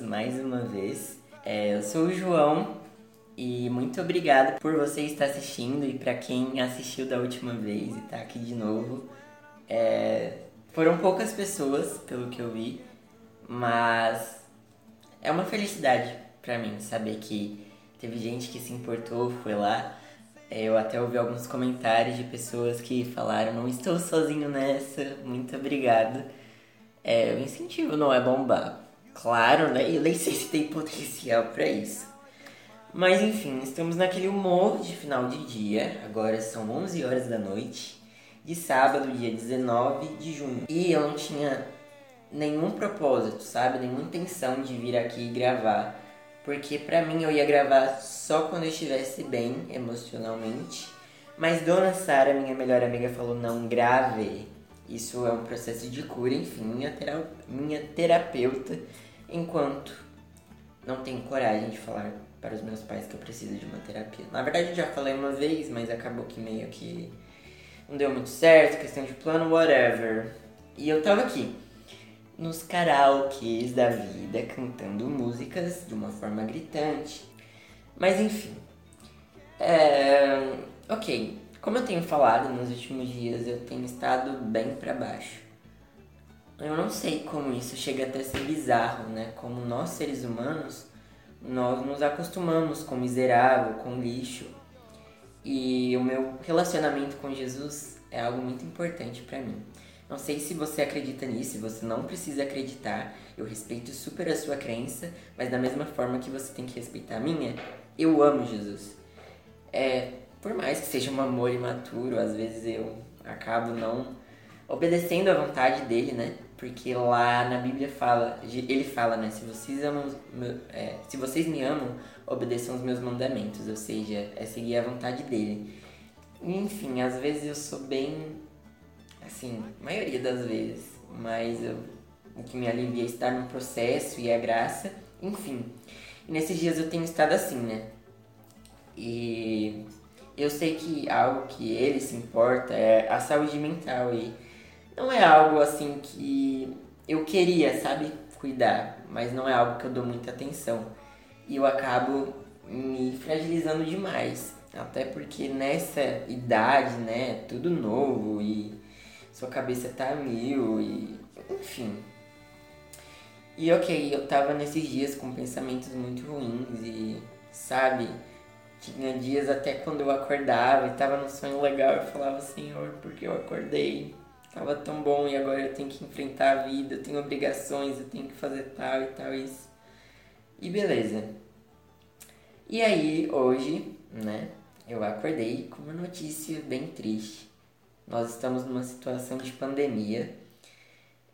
Mais uma vez. É, eu sou o João e muito obrigado por você estar assistindo e para quem assistiu da última vez e tá aqui de novo. É, foram poucas pessoas, pelo que eu vi, mas é uma felicidade para mim saber que teve gente que se importou, foi lá. É, eu até ouvi alguns comentários de pessoas que falaram: Não estou sozinho nessa, muito obrigado. É, o incentivo não é bombar. Claro, né? Eu nem sei se tem potencial para isso. Mas enfim, estamos naquele humor de final de dia. Agora são 11 horas da noite, de sábado, dia 19 de junho. E eu não tinha nenhum propósito, sabe? Nenhuma intenção de vir aqui gravar. Porque pra mim eu ia gravar só quando eu estivesse bem emocionalmente. Mas Dona Sara, minha melhor amiga, falou: não grave. Isso é um processo de cura, enfim, minha, minha terapeuta, enquanto não tenho coragem de falar para os meus pais que eu preciso de uma terapia. Na verdade, eu já falei uma vez, mas acabou que meio que não deu muito certo, questão de plano, whatever. E eu tava aqui, nos karaokes da vida, cantando músicas de uma forma gritante. Mas enfim. É... Ok, como eu tenho falado nos últimos dias, eu tenho estado bem para baixo. Eu não sei como isso chega até a ser bizarro, né? Como nós seres humanos, nós nos acostumamos com miserável, com lixo. E o meu relacionamento com Jesus é algo muito importante para mim. Não sei se você acredita nisso, você não precisa acreditar. Eu respeito super a sua crença, mas da mesma forma que você tem que respeitar a minha, eu amo Jesus. É, por mais que seja um amor imaturo, às vezes eu acabo não obedecendo à vontade dele, né? Porque lá na Bíblia fala, ele fala, né? Se vocês amam, é, se vocês me amam, obedeçam os meus mandamentos, ou seja, é seguir a vontade dele. Enfim, às vezes eu sou bem, assim, maioria das vezes, mas eu, o que me alivia é estar no processo e a graça, enfim. E nesses dias eu tenho estado assim, né? E eu sei que algo que ele se importa é a saúde mental e não é algo assim que eu queria, sabe, cuidar, mas não é algo que eu dou muita atenção. E eu acabo me fragilizando demais, até porque nessa idade, né, tudo novo e sua cabeça tá mil e enfim. E ok, eu tava nesses dias com pensamentos muito ruins e, sabe, tinha dias até quando eu acordava e tava num sonho legal, eu falava, Senhor, porque eu acordei? Tava tão bom e agora eu tenho que enfrentar a vida, eu tenho obrigações, eu tenho que fazer tal e tal isso. E beleza. E aí, hoje, né, eu acordei com uma notícia bem triste. Nós estamos numa situação de pandemia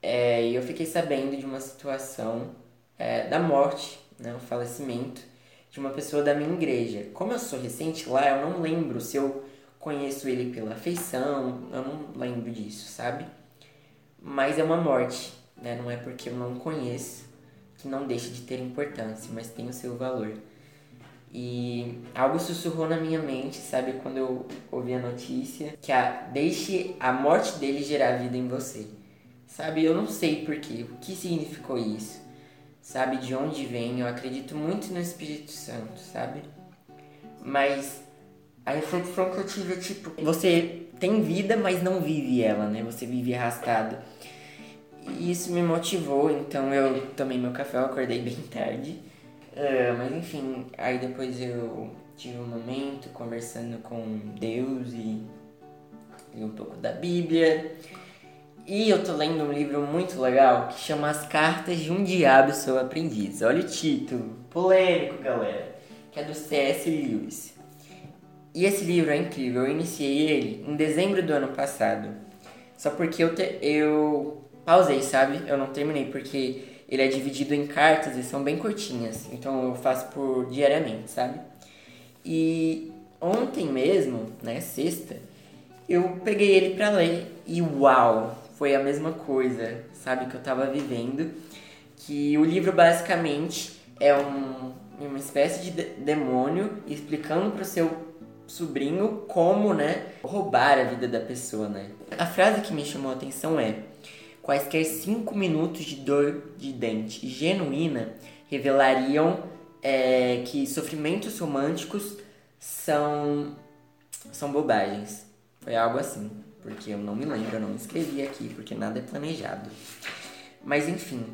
é, e eu fiquei sabendo de uma situação é, da morte, né, o falecimento de uma pessoa da minha igreja. Como eu sou recente lá, eu não lembro se eu conheço ele pela afeição, eu não lembro disso, sabe? Mas é uma morte, né? Não é porque eu não conheço que não deixa de ter importância, mas tem o seu valor. E algo sussurrou na minha mente, sabe, quando eu ouvi a notícia, que a deixe a morte dele gerar vida em você. Sabe, eu não sei porquê, o que significou isso sabe de onde vem. Eu acredito muito no Espírito Santo, sabe? Mas a reflexão que eu tive é tipo: você tem vida, mas não vive ela, né? Você vive arrastado. E isso me motivou, então eu tomei meu café, eu acordei bem tarde. Uh, mas enfim, aí depois eu tive um momento conversando com Deus e li um pouco da Bíblia. E eu tô lendo um livro muito legal que chama As Cartas de um Diabo Seu Aprendiz. Olha o título, polêmico, galera, que é do C.S. Lewis. E esse livro é incrível, eu iniciei ele em dezembro do ano passado. Só porque eu, te, eu pausei, sabe? Eu não terminei porque ele é dividido em cartas e são bem curtinhas. Então eu faço por diariamente, sabe? E ontem mesmo, né, sexta, eu peguei ele para ler e uau, foi a mesma coisa, sabe, que eu tava vivendo. Que o livro basicamente é um, uma espécie de demônio explicando pro seu sobrinho como, né, roubar a vida da pessoa, né? A frase que me chamou a atenção é: quaisquer cinco minutos de dor de dente genuína revelariam é, que sofrimentos românticos são, são bobagens. Foi algo assim, porque eu não me lembro, eu não escrevi aqui, porque nada é planejado. Mas enfim.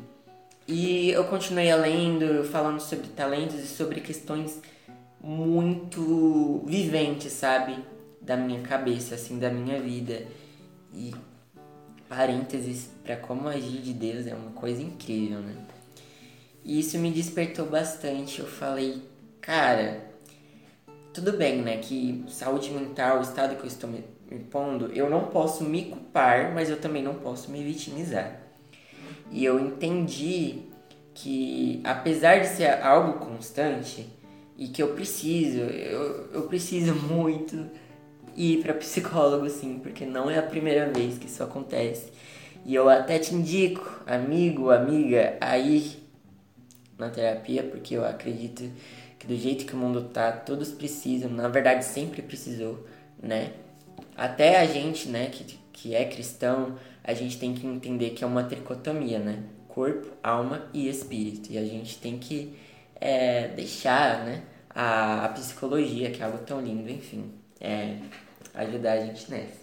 E eu continuei lendo, falando sobre talentos e sobre questões muito viventes, sabe? Da minha cabeça, assim, da minha vida. E parênteses para como agir de Deus é uma coisa incrível, né? E isso me despertou bastante. Eu falei, cara, tudo bem, né? Que saúde mental, o estado que eu estou me, me pondo, eu não posso me culpar, mas eu também não posso me vitimizar. E eu entendi que, apesar de ser algo constante, e que eu preciso, eu, eu preciso muito ir para psicólogo, sim, porque não é a primeira vez que isso acontece. E eu até te indico, amigo, amiga, a ir na terapia, porque eu acredito que do jeito que o mundo tá, todos precisam, na verdade sempre precisou, né? Até a gente, né, que, que é cristão, a gente tem que entender que é uma tricotomia, né? Corpo, alma e espírito. E a gente tem que é, deixar, né, a, a psicologia, que é algo tão lindo, enfim, é, ajudar a gente nessa.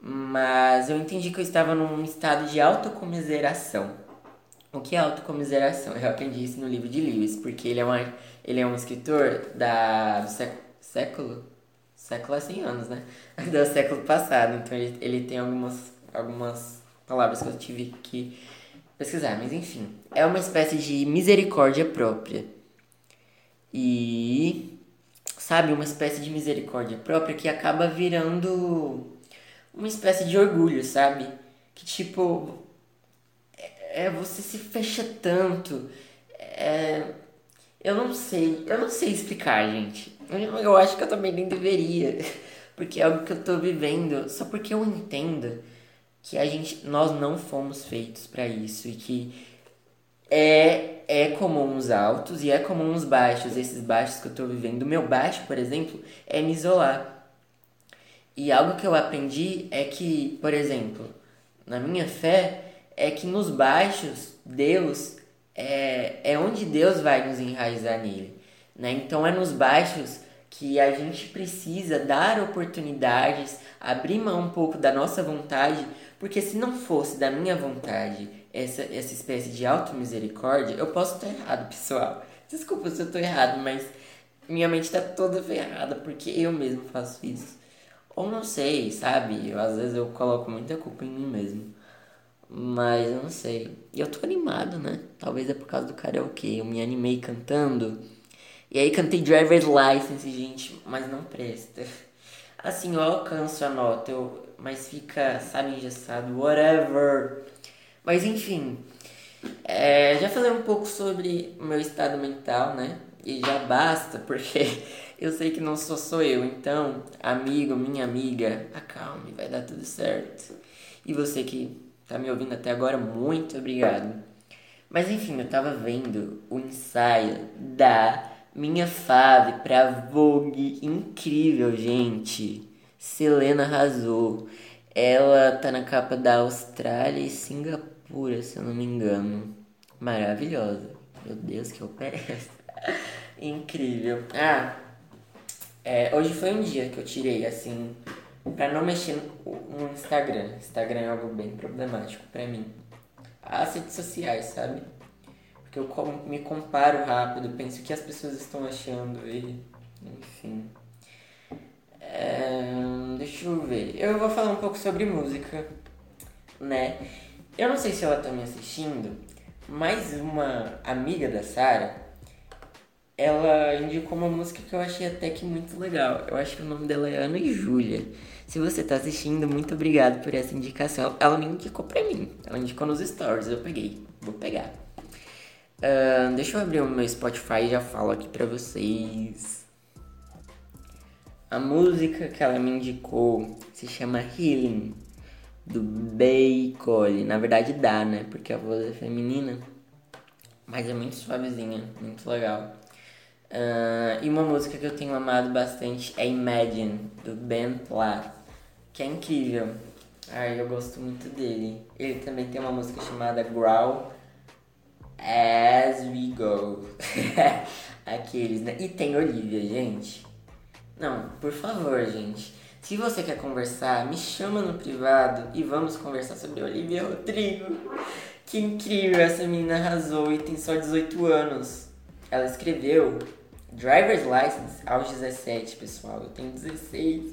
Mas eu entendi que eu estava num estado de autocomiseração o que é autocomiseração? Eu aprendi isso no livro de Lewis, porque ele é, uma, ele é um escritor da, do século, século? Século há 100 anos, né? Do século passado. Então ele, ele tem algumas, algumas palavras que eu tive que pesquisar. Mas enfim, é uma espécie de misericórdia própria. E. Sabe, uma espécie de misericórdia própria que acaba virando uma espécie de orgulho, sabe? Que tipo, é, você se fecha tanto. É, eu não sei, eu não sei explicar, gente. Eu, acho que eu também nem deveria, porque é algo que eu tô vivendo, só porque eu entendo que a gente, nós não fomos feitos para isso e que é, é comum os altos e é comum os baixos. Esses baixos que eu tô vivendo, o meu baixo, por exemplo, é me isolar. E algo que eu aprendi é que, por exemplo, na minha fé, é que nos baixos, Deus é, é onde Deus vai nos enraizar nele. Né? Então é nos baixos que a gente precisa dar oportunidades, abrir mão um pouco da nossa vontade, porque se não fosse da minha vontade essa, essa espécie de auto-misericórdia, eu posso estar errado, pessoal. Desculpa se eu estou errado, mas minha mente está toda ferrada porque eu mesmo faço isso. Ou não sei, sabe? Eu, às vezes eu coloco muita culpa em mim mesmo. Mas eu não sei. E eu tô animado, né? Talvez é por causa do karaokê. Eu me animei cantando. E aí cantei Driver's License, gente, mas não presta. Assim, eu alcanço a nota, eu, mas fica, sabe, engessado, whatever. Mas enfim, é, já falei um pouco sobre o meu estado mental, né? E já basta, porque eu sei que não sou só eu. Então, amigo, minha amiga, acalme, vai dar tudo certo. E você que tá me ouvindo até agora, muito obrigado. Mas enfim, eu tava vendo o ensaio da minha fave pra Vogue. Incrível, gente. Selena arrasou. Ela tá na capa da Austrália e Singapura, se eu não me engano. Maravilhosa. Meu Deus, que peço. Incrível. Ah, é, hoje foi um dia que eu tirei, assim, Pra não mexer no Instagram. Instagram é algo bem problemático pra mim. As redes sociais, sabe? Eu me comparo rápido, penso o que as pessoas estão achando e. Enfim. É, deixa eu ver. Eu vou falar um pouco sobre música, né? Eu não sei se ela tá me assistindo, mas uma amiga da Sara, ela indicou uma música que eu achei até que muito legal. Eu acho que o nome dela é Ana e Júlia. Se você tá assistindo, muito obrigado por essa indicação. Ela me indicou pra mim. Ela indicou nos stories, eu peguei. Vou pegar. Uh, deixa eu abrir o meu Spotify e já falo aqui pra vocês. A música que ela me indicou se chama Healing, do Bay Cole. Na verdade dá, né? Porque a voz é feminina. Mas é muito suavezinha, muito legal. Uh, e uma música que eu tenho amado bastante é Imagine, do Ben Platt que é incrível. Ai, eu gosto muito dele. Ele também tem uma música chamada Growl As We Go. Aqueles, né? E tem Olivia, gente. Não, por favor, gente. Se você quer conversar, me chama no privado e vamos conversar sobre Olivia Rodrigo. Que incrível, essa menina arrasou e tem só 18 anos. Ela escreveu Driver's License aos 17, pessoal. Eu tenho 16.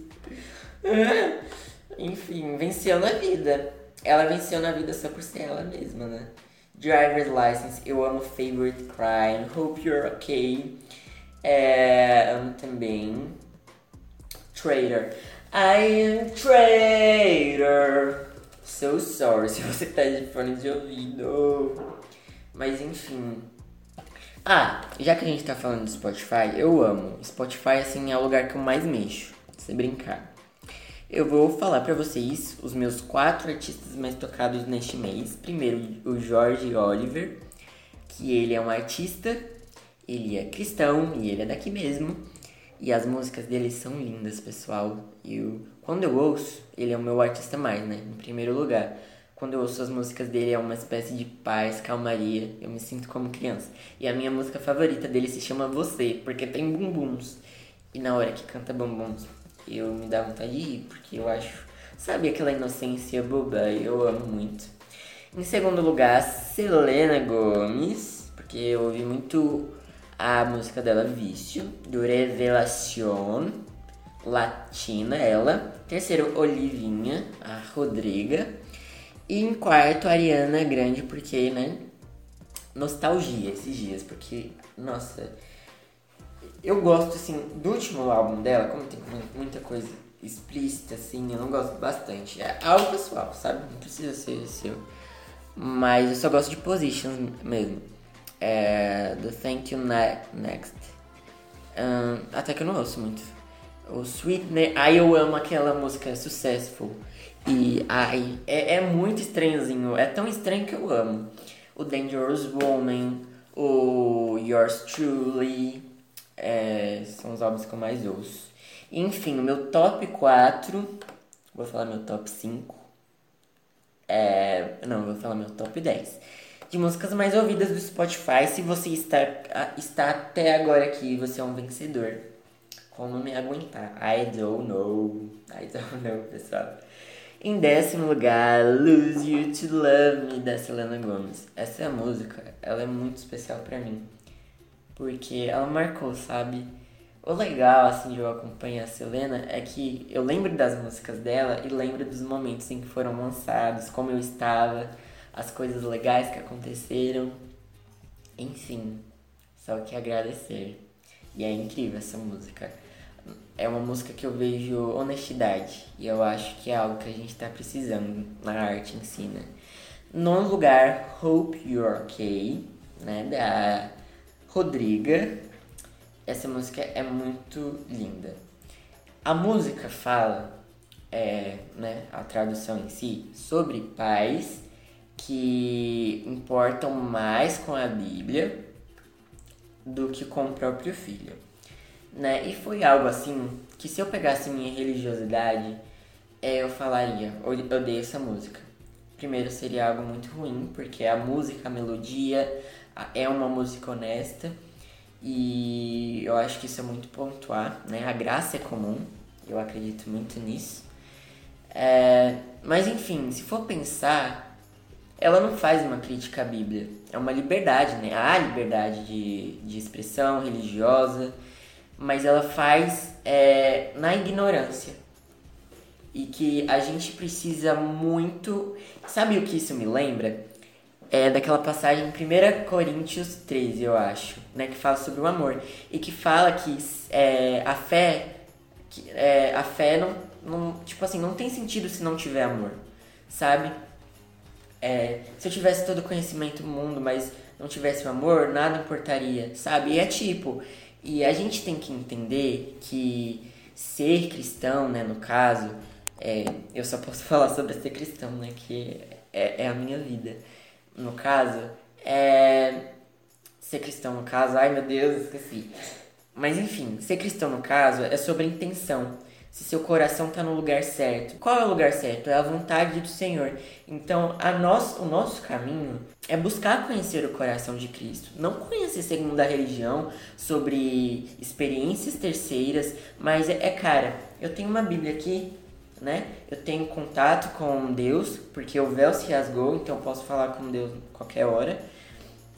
Enfim, venceu na vida. Ela venceu na vida só por ser ela mesma, né? Driver's License, eu amo Favorite Crime, Hope You're Okay. É, amo também Traitor. I am traitor. So sorry se você tá de fone de ouvido. Mas enfim. Ah, já que a gente tá falando de Spotify, eu amo. Spotify, assim, é o lugar que eu mais mexo. Se brincar. Eu vou falar para vocês os meus quatro artistas mais tocados neste mês. Primeiro, o Jorge Oliver, que ele é um artista, ele é cristão e ele é daqui mesmo. E as músicas dele são lindas, pessoal. E quando eu ouço, ele é o meu artista mais, né? Em primeiro lugar. Quando eu ouço as músicas dele é uma espécie de paz, calmaria. Eu me sinto como criança. E a minha música favorita dele se chama Você, porque tem bumbuns. E na hora que canta bumbuns, eu me dá vontade de rir, porque eu acho, sabe, aquela inocência boba, eu amo muito. Em segundo lugar, Selena Gomes, porque eu ouvi muito a música dela Vício, do Revelación Latina, ela. Terceiro, Olivinha, a Rodriga. E em quarto, Ariana Grande, porque, né? Nostalgia esses dias, porque, nossa, eu gosto, assim, do último álbum dela, como tem muita coisa explícita, assim, eu não gosto bastante. É algo pessoal, sabe? Não precisa ser seu. Mas eu só gosto de Positions mesmo é, do Thank You Next. Um, até que eu não ouço muito. O Sweetener, aí eu amo aquela música Successful. E ai, é, é muito estranhozinho, é tão estranho que eu amo. O Dangerous Woman, o Yours Truly, é, são os álbuns que eu mais ouço. Enfim, o meu top 4, vou falar meu top 5. É, não, vou falar meu top 10 de músicas mais ouvidas do Spotify. Se você está, está até agora aqui, você é um vencedor. Como me aguentar? I don't know. I don't know, pessoal. Em décimo lugar, Lose You to Love Me, da Selena Gomez. Essa música, ela é muito especial para mim. Porque ela marcou, sabe? O legal, assim, de eu acompanhar a Selena é que eu lembro das músicas dela e lembro dos momentos em que foram lançados, como eu estava as coisas legais que aconteceram. Enfim, só que agradecer. E é incrível essa música. É uma música que eu vejo honestidade. E eu acho que é algo que a gente está precisando na arte em si, né? No lugar, Hope You're Okay, né? Da Rodriga. Essa música é muito linda. A música fala, é, né, a tradução em si, sobre paz que importam mais com a Bíblia do que com o próprio filho. Né? E foi algo assim que se eu pegasse minha religiosidade, é, eu falaria, odeio essa música. Primeiro seria algo muito ruim, porque a música, a melodia é uma música honesta e eu acho que isso é muito pontuar, né? A graça é comum, eu acredito muito nisso. É, mas enfim, se for pensar, ela não faz uma crítica à Bíblia. É uma liberdade, né? Há liberdade de, de expressão religiosa, mas ela faz é, na ignorância. E que a gente precisa muito. Sabe o que isso me lembra? É daquela passagem em 1 Coríntios 13, eu acho, né? Que fala sobre o amor. E que fala que é, a fé. Que, é, a fé não, não. Tipo assim, não tem sentido se não tiver amor. Sabe? É, se eu tivesse todo o conhecimento do mundo, mas não tivesse o amor, nada importaria, sabe? E é tipo, e a gente tem que entender que ser cristão, né, no caso, é, eu só posso falar sobre ser cristão, né, que é, é a minha vida. No caso, é ser cristão no caso, ai meu Deus, esqueci. Mas enfim, ser cristão no caso é sobre intenção, se seu coração está no lugar certo. Qual é o lugar certo? É a vontade do Senhor. Então, a nós, o nosso caminho é buscar conhecer o coração de Cristo. Não conhecer segundo a religião, sobre experiências terceiras, mas é, é cara, eu tenho uma Bíblia aqui, né? Eu tenho contato com Deus, porque o véu se rasgou, então eu posso falar com Deus qualquer hora.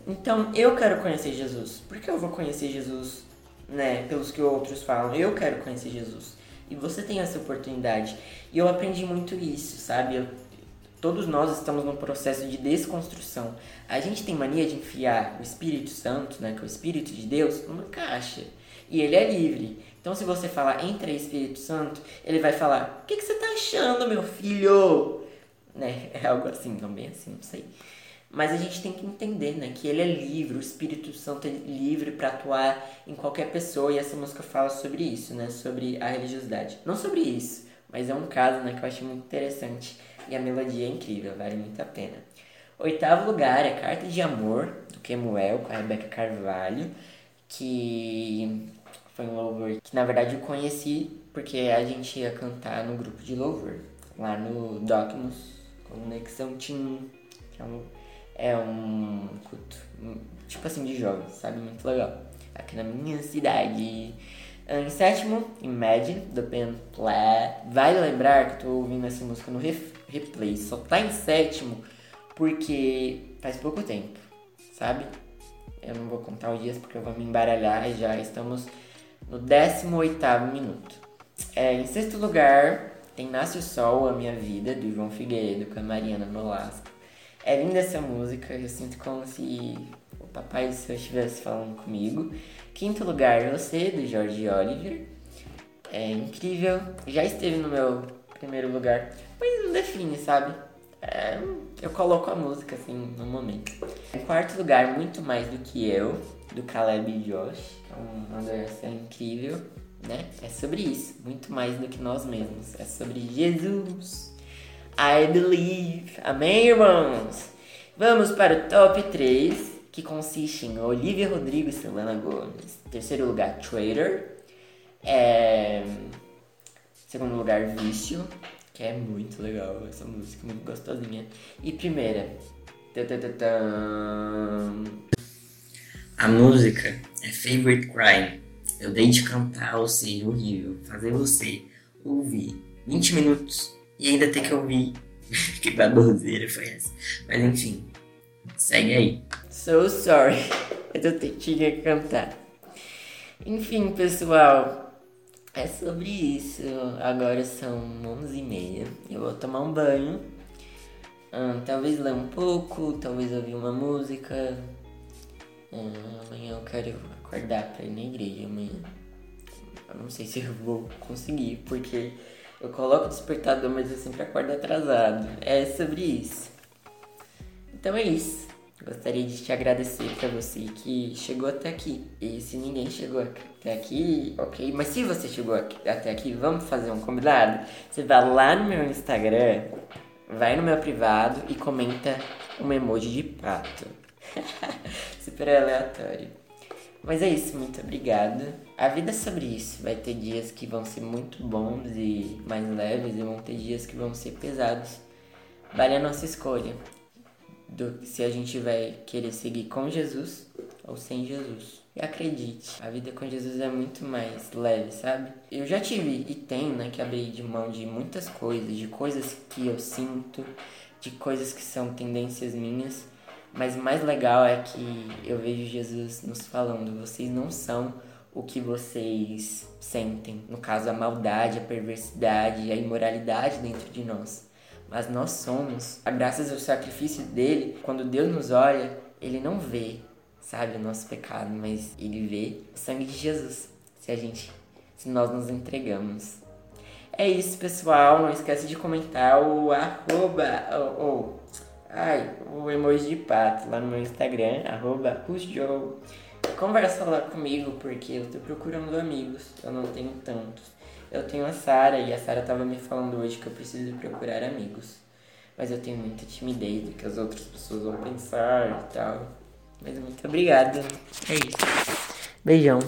Então, eu quero conhecer Jesus. Por que eu vou conhecer Jesus, né, pelos que outros falam? Eu quero conhecer Jesus. E você tem essa oportunidade. E eu aprendi muito isso, sabe? Eu, todos nós estamos num processo de desconstrução. A gente tem mania de enfiar o Espírito Santo, né, que é o Espírito de Deus, numa caixa. E ele é livre. Então, se você falar entra Espírito Santo, ele vai falar: O que, que você está achando, meu filho? Né? É algo assim, também assim, não sei. Mas a gente tem que entender, né, que ele é livre, o Espírito Santo é livre para atuar em qualquer pessoa e essa música fala sobre isso, né, sobre a religiosidade. Não sobre isso, mas é um caso, né, que eu achei muito interessante e a melodia é incrível, vale muito a pena. Oitavo lugar é Carta de Amor, do Kemuel, com a Rebecca Carvalho, que foi um louvor que na verdade eu conheci porque a gente ia cantar no grupo de louvor, lá no Docmus Conexão Team, que é um é um culto, tipo assim, de jovens, sabe? Muito legal. Aqui na minha cidade. Em sétimo, Imagine, do Platt. Vale lembrar que eu tô ouvindo essa música no replay. Só tá em sétimo porque faz pouco tempo, sabe? Eu não vou contar os dias porque eu vou me embaralhar e já estamos no 18 minuto. É, em sexto lugar, tem Nasce o Sol, A Minha Vida, do João Figueiredo com a Mariana Nolasco. É linda essa música, eu sinto como se o Papai do Céu estivesse falando comigo. Quinto lugar, Você, do George Oliver. É incrível, já esteve no meu primeiro lugar, mas não define, sabe? É, eu coloco a música assim no momento. Em quarto lugar, Muito Mais Do Que Eu, do Caleb Josh. É uma adoração incrível, né? É sobre isso, muito mais do que nós mesmos. É sobre Jesus. I believe. Amém, irmãos? Vamos para o top 3, que consiste em Olivia Rodrigo e Selena Gomes. Terceiro lugar, Trader. É... Segundo lugar, Vício, que é muito legal essa música, muito gostosinha. E primeira. A música é Favorite Crime. Eu dei de cantar ou seja horrível, fazer você ouvir 20 minutos e ainda ter que ouvir. que baboseira foi essa. Mas enfim, segue aí. So sorry, eu tinha que cantar. Enfim, pessoal, é sobre isso. Agora são 11h30. Eu vou tomar um banho. Hum, talvez ler um pouco, talvez ouvir uma música. Hum, amanhã eu quero acordar pra ir na igreja amanhã. Eu não sei se eu vou conseguir, porque eu coloco o despertador, mas eu sempre acordo atrasado. É sobre isso. Então é isso. Gostaria de te agradecer para você que chegou até aqui. E se ninguém chegou até aqui, ok. Mas se você chegou até aqui, vamos fazer um combinado? Você vai lá no meu Instagram, vai no meu privado e comenta um emoji de pato. Super aleatório. Mas é isso, muito obrigado. A vida é sobre isso. Vai ter dias que vão ser muito bons e mais leves, e vão ter dias que vão ser pesados. Vale a nossa escolha. Do, se a gente vai querer seguir com Jesus ou sem Jesus. E acredite, a vida com Jesus é muito mais leve, sabe? Eu já tive e tenho, né, que abrir de mão de muitas coisas, de coisas que eu sinto, de coisas que são tendências minhas mas o mais legal é que eu vejo Jesus nos falando: vocês não são o que vocês sentem. No caso, a maldade, a perversidade, a imoralidade dentro de nós. Mas nós somos, graças ao sacrifício dele, quando Deus nos olha, ele não vê, sabe, o nosso pecado, mas ele vê o sangue de Jesus. Se a gente, se nós nos entregamos. É isso, pessoal. Não esquece de comentar o arroba, ou, Ai, o emoji de pato lá no meu Instagram, arroba Conversa lá comigo, porque eu tô procurando amigos, eu não tenho tantos. Eu tenho a Sara e a Sara tava me falando hoje que eu preciso procurar amigos. Mas eu tenho muita timidez do que as outras pessoas vão pensar e tal. Mas muito obrigada. É isso. Beijão.